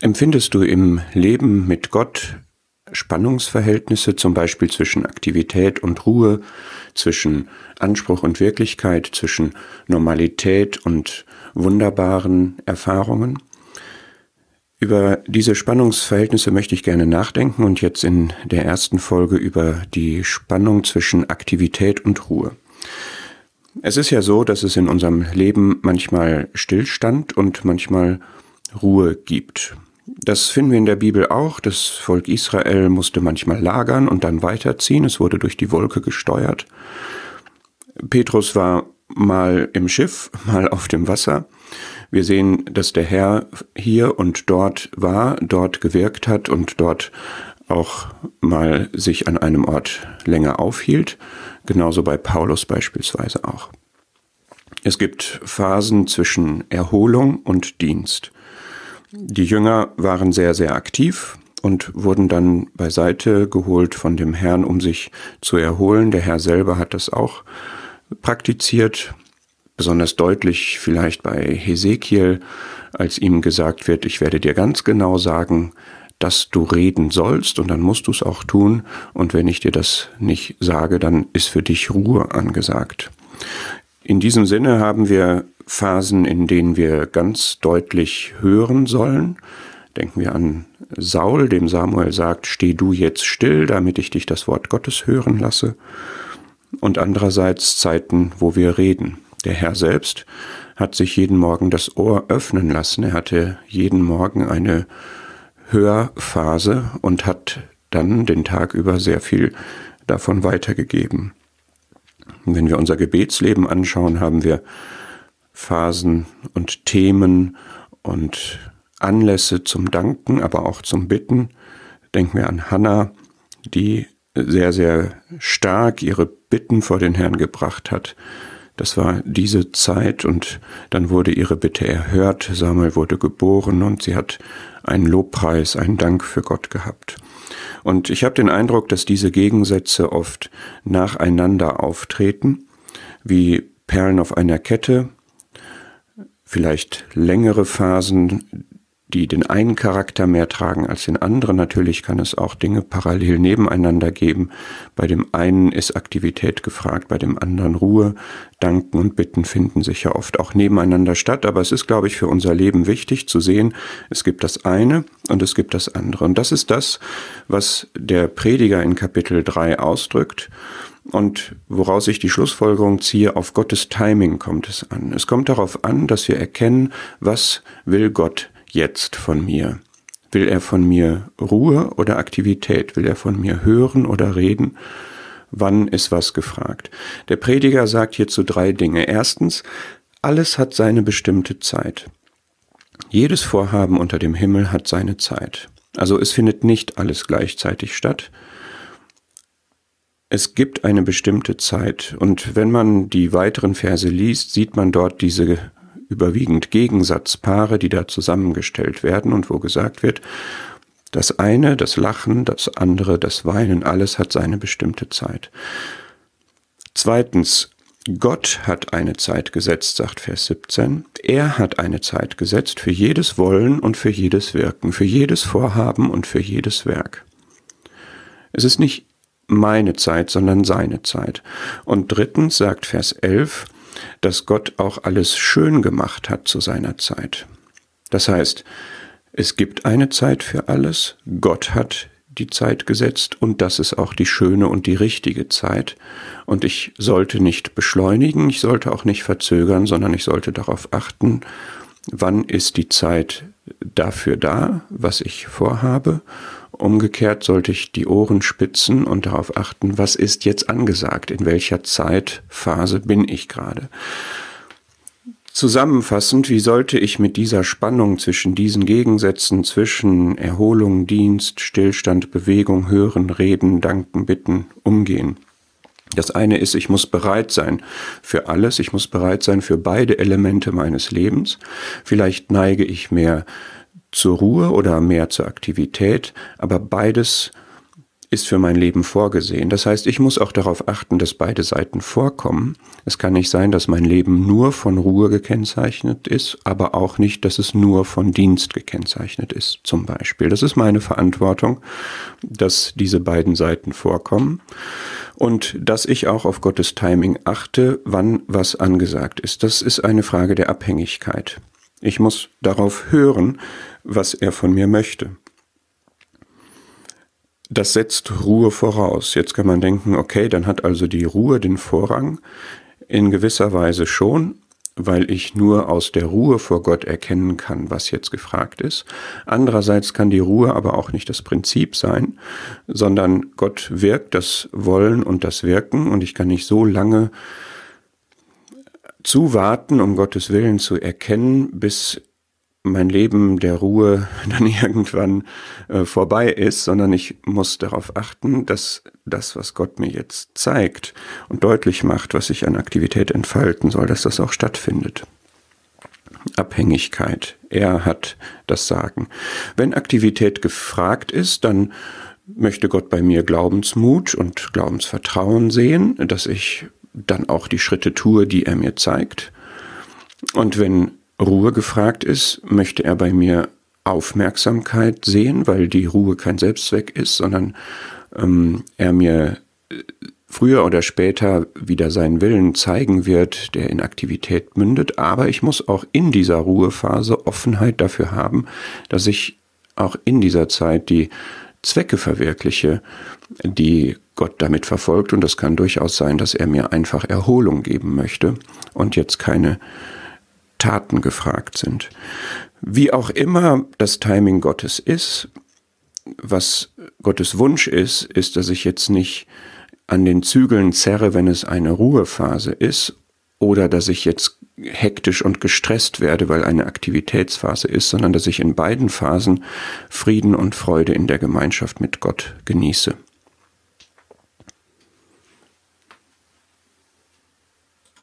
Empfindest du im Leben mit Gott Spannungsverhältnisse, zum Beispiel zwischen Aktivität und Ruhe, zwischen Anspruch und Wirklichkeit, zwischen Normalität und wunderbaren Erfahrungen? Über diese Spannungsverhältnisse möchte ich gerne nachdenken und jetzt in der ersten Folge über die Spannung zwischen Aktivität und Ruhe. Es ist ja so, dass es in unserem Leben manchmal Stillstand und manchmal Ruhe gibt. Das finden wir in der Bibel auch. Das Volk Israel musste manchmal lagern und dann weiterziehen. Es wurde durch die Wolke gesteuert. Petrus war mal im Schiff, mal auf dem Wasser. Wir sehen, dass der Herr hier und dort war, dort gewirkt hat und dort auch mal sich an einem Ort länger aufhielt. Genauso bei Paulus beispielsweise auch. Es gibt Phasen zwischen Erholung und Dienst. Die Jünger waren sehr, sehr aktiv und wurden dann beiseite geholt von dem Herrn, um sich zu erholen. Der Herr selber hat das auch praktiziert, besonders deutlich vielleicht bei Hesekiel, als ihm gesagt wird, ich werde dir ganz genau sagen, dass du reden sollst und dann musst du es auch tun und wenn ich dir das nicht sage, dann ist für dich Ruhe angesagt. In diesem Sinne haben wir Phasen, in denen wir ganz deutlich hören sollen. Denken wir an Saul, dem Samuel sagt, steh du jetzt still, damit ich dich das Wort Gottes hören lasse. Und andererseits Zeiten, wo wir reden. Der Herr selbst hat sich jeden Morgen das Ohr öffnen lassen. Er hatte jeden Morgen eine Hörphase und hat dann den Tag über sehr viel davon weitergegeben. Wenn wir unser Gebetsleben anschauen, haben wir Phasen und Themen und Anlässe zum Danken, aber auch zum Bitten. Denken wir an Hannah, die sehr, sehr stark ihre Bitten vor den Herrn gebracht hat. Das war diese Zeit und dann wurde ihre Bitte erhört. Samuel wurde geboren und sie hat einen Lobpreis, einen Dank für Gott gehabt. Und ich habe den Eindruck, dass diese Gegensätze oft nacheinander auftreten, wie Perlen auf einer Kette, vielleicht längere Phasen, die den einen Charakter mehr tragen als den anderen. Natürlich kann es auch Dinge parallel nebeneinander geben. Bei dem einen ist Aktivität gefragt, bei dem anderen Ruhe. Danken und Bitten finden sich ja oft auch nebeneinander statt. Aber es ist, glaube ich, für unser Leben wichtig zu sehen, es gibt das eine und es gibt das andere. Und das ist das, was der Prediger in Kapitel 3 ausdrückt. Und woraus ich die Schlussfolgerung ziehe, auf Gottes Timing kommt es an. Es kommt darauf an, dass wir erkennen, was will Gott jetzt von mir? Will er von mir Ruhe oder Aktivität? Will er von mir hören oder reden? Wann ist was gefragt? Der Prediger sagt hierzu drei Dinge. Erstens, alles hat seine bestimmte Zeit. Jedes Vorhaben unter dem Himmel hat seine Zeit. Also es findet nicht alles gleichzeitig statt, es gibt eine bestimmte Zeit und wenn man die weiteren Verse liest, sieht man dort diese überwiegend Gegensatzpaare, die da zusammengestellt werden und wo gesagt wird, das eine, das Lachen, das andere, das Weinen, alles hat seine bestimmte Zeit. Zweitens, Gott hat eine Zeit gesetzt, sagt Vers 17. Er hat eine Zeit gesetzt für jedes Wollen und für jedes Wirken, für jedes Vorhaben und für jedes Werk. Es ist nicht meine Zeit, sondern seine Zeit. Und drittens sagt Vers 11, dass Gott auch alles schön gemacht hat zu seiner Zeit. Das heißt, es gibt eine Zeit für alles, Gott hat die Zeit gesetzt und das ist auch die schöne und die richtige Zeit. Und ich sollte nicht beschleunigen, ich sollte auch nicht verzögern, sondern ich sollte darauf achten, wann ist die Zeit dafür da, was ich vorhabe Umgekehrt sollte ich die Ohren spitzen und darauf achten, was ist jetzt angesagt, in welcher Zeitphase bin ich gerade. Zusammenfassend, wie sollte ich mit dieser Spannung zwischen diesen Gegensätzen, zwischen Erholung, Dienst, Stillstand, Bewegung, Hören, Reden, Danken, Bitten umgehen? Das eine ist, ich muss bereit sein für alles, ich muss bereit sein für beide Elemente meines Lebens. Vielleicht neige ich mehr zur Ruhe oder mehr zur Aktivität, aber beides ist für mein Leben vorgesehen. Das heißt, ich muss auch darauf achten, dass beide Seiten vorkommen. Es kann nicht sein, dass mein Leben nur von Ruhe gekennzeichnet ist, aber auch nicht, dass es nur von Dienst gekennzeichnet ist, zum Beispiel. Das ist meine Verantwortung, dass diese beiden Seiten vorkommen und dass ich auch auf Gottes Timing achte, wann was angesagt ist. Das ist eine Frage der Abhängigkeit. Ich muss darauf hören, was er von mir möchte. Das setzt Ruhe voraus. Jetzt kann man denken, okay, dann hat also die Ruhe den Vorrang. In gewisser Weise schon, weil ich nur aus der Ruhe vor Gott erkennen kann, was jetzt gefragt ist. Andererseits kann die Ruhe aber auch nicht das Prinzip sein, sondern Gott wirkt das Wollen und das Wirken und ich kann nicht so lange zuwarten, um Gottes Willen zu erkennen, bis mein Leben der Ruhe dann irgendwann äh, vorbei ist, sondern ich muss darauf achten, dass das, was Gott mir jetzt zeigt und deutlich macht, was ich an Aktivität entfalten soll, dass das auch stattfindet. Abhängigkeit. Er hat das Sagen. Wenn Aktivität gefragt ist, dann möchte Gott bei mir Glaubensmut und Glaubensvertrauen sehen, dass ich dann auch die Schritte tue, die er mir zeigt. Und wenn Ruhe gefragt ist, möchte er bei mir Aufmerksamkeit sehen, weil die Ruhe kein Selbstzweck ist, sondern ähm, er mir äh, früher oder später wieder seinen Willen zeigen wird, der in Aktivität mündet. Aber ich muss auch in dieser Ruhephase Offenheit dafür haben, dass ich auch in dieser Zeit die Zwecke verwirkliche, die Gott damit verfolgt. Und das kann durchaus sein, dass er mir einfach Erholung geben möchte und jetzt keine Taten gefragt sind. Wie auch immer das Timing Gottes ist, was Gottes Wunsch ist, ist, dass ich jetzt nicht an den Zügeln zerre, wenn es eine Ruhephase ist, oder dass ich jetzt hektisch und gestresst werde, weil eine Aktivitätsphase ist, sondern dass ich in beiden Phasen Frieden und Freude in der Gemeinschaft mit Gott genieße.